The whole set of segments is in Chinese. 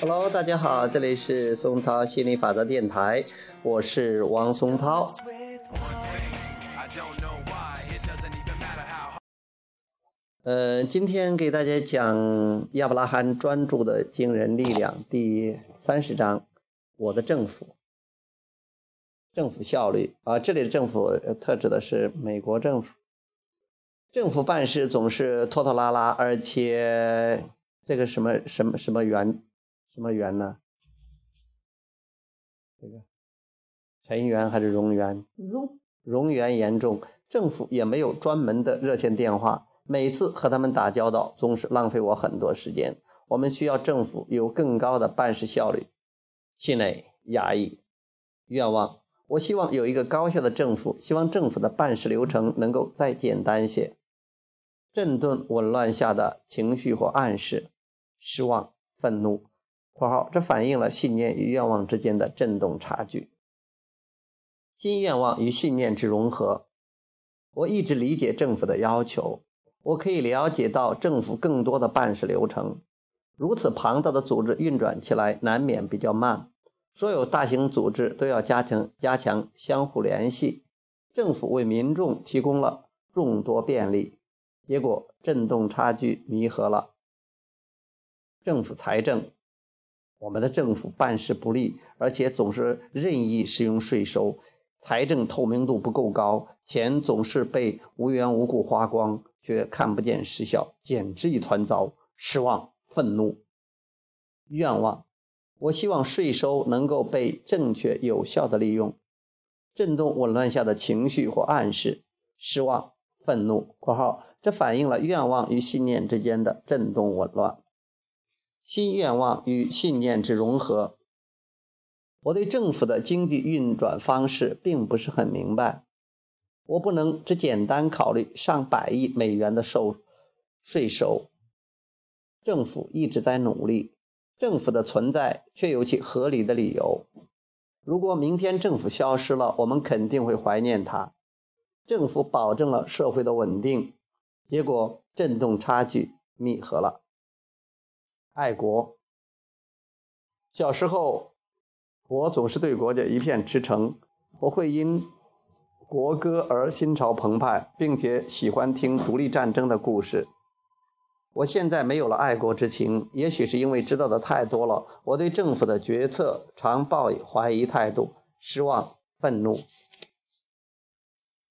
Hello，大家好，这里是松涛心理法则电台，我是王松涛。呃，今天给大家讲亚伯拉罕专注的惊人力量第三十章，我的政府，政府效率啊，这里的政府特指的是美国政府，政府办事总是拖拖拉拉，而且这个什么什么什么原。什么缘呢？这个尘缘还是荣缘？荣荣缘严重，政府也没有专门的热线电话。每次和他们打交道，总是浪费我很多时间。我们需要政府有更高的办事效率。气馁、压抑、愿望。我希望有一个高效的政府，希望政府的办事流程能够再简单些。震顿紊乱下的情绪或暗示：失望、愤怒。括号，这反映了信念与愿望之间的振动差距。新愿望与信念之融合。我一直理解政府的要求，我可以了解到政府更多的办事流程。如此庞大的组织运转起来难免比较慢。所有大型组织都要加强加强相互联系。政府为民众提供了众多便利，结果振动差距弥合了。政府财政。我们的政府办事不力，而且总是任意使用税收，财政透明度不够高，钱总是被无缘无故花光，却看不见实效，简直一团糟。失望、愤怒、愿望，我希望税收能够被正确有效的利用。震动紊乱下的情绪或暗示：失望、愤怒（括号这反映了愿望与信念之间的震动紊乱）。新愿望与信念之融合。我对政府的经济运转方式并不是很明白。我不能只简单考虑上百亿美元的收税收。政府一直在努力，政府的存在却有其合理的理由。如果明天政府消失了，我们肯定会怀念它。政府保证了社会的稳定，结果震动差距弥合了。爱国。小时候，我总是对国家一片赤诚。我会因国歌而心潮澎湃，并且喜欢听独立战争的故事。我现在没有了爱国之情，也许是因为知道的太多了。我对政府的决策常抱以怀疑态度，失望、愤怒、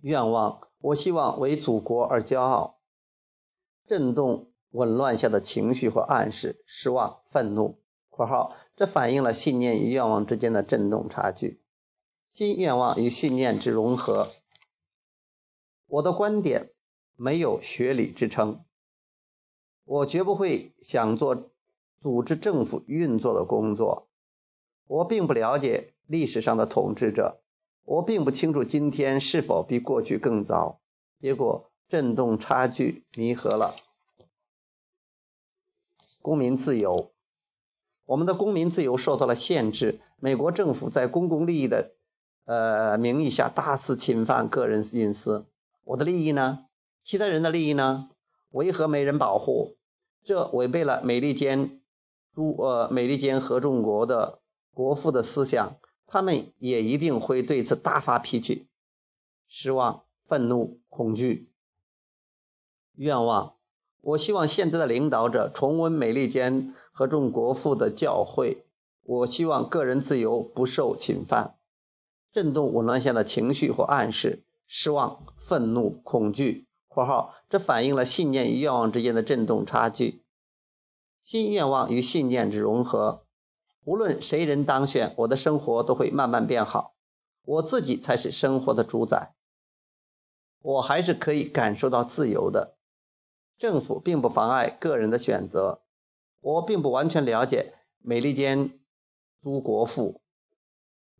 愿望。我希望为祖国而骄傲。震动。紊乱下的情绪或暗示：失望、愤怒。（括号这反映了信念与愿望之间的振动差距。新愿望与信念之融合。我的观点没有学理支撑。我绝不会想做组织政府运作的工作。我并不了解历史上的统治者。我并不清楚今天是否比过去更糟。结果，振动差距弥合了。公民自由，我们的公民自由受到了限制。美国政府在公共利益的呃名义下大肆侵犯个人隐私。我的利益呢？其他人的利益呢？为何没人保护？这违背了美利坚诸呃美利坚合众国的国父的思想。他们也一定会对此大发脾气。失望、愤怒、恐惧、愿望。我希望现在的领导者重温美利坚合众国父的教诲。我希望个人自由不受侵犯。震动紊乱下的情绪或暗示：失望、愤怒、恐惧。（括号这反映了信念与愿望之间的震动差距。新愿望与信念之融合。无论谁人当选，我的生活都会慢慢变好。我自己才是生活的主宰。我还是可以感受到自由的。政府并不妨碍个人的选择。我并不完全了解美利坚诸国父。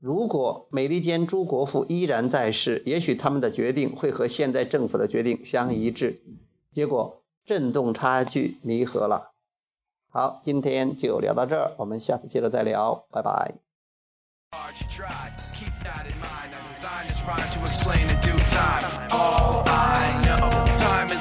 如果美利坚诸国父依然在世，也许他们的决定会和现在政府的决定相一致。结果震动差距弥合了。好，今天就聊到这儿，我们下次接着再聊，拜拜。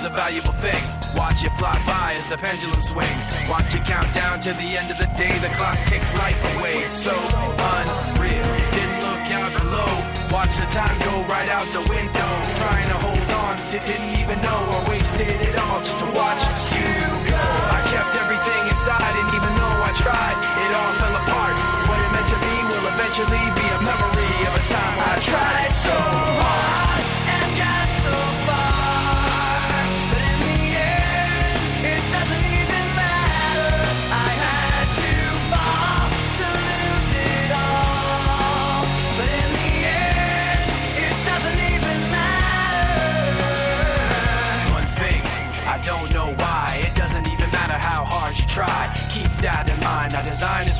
Is a valuable thing. Watch it fly by as the pendulum swings. Watch it count down to the end of the day. The clock takes life away. It's so unreal. Didn't look out below. Watch the time go right out the window. Trying to hold on to didn't even know or wasted it all just to watch you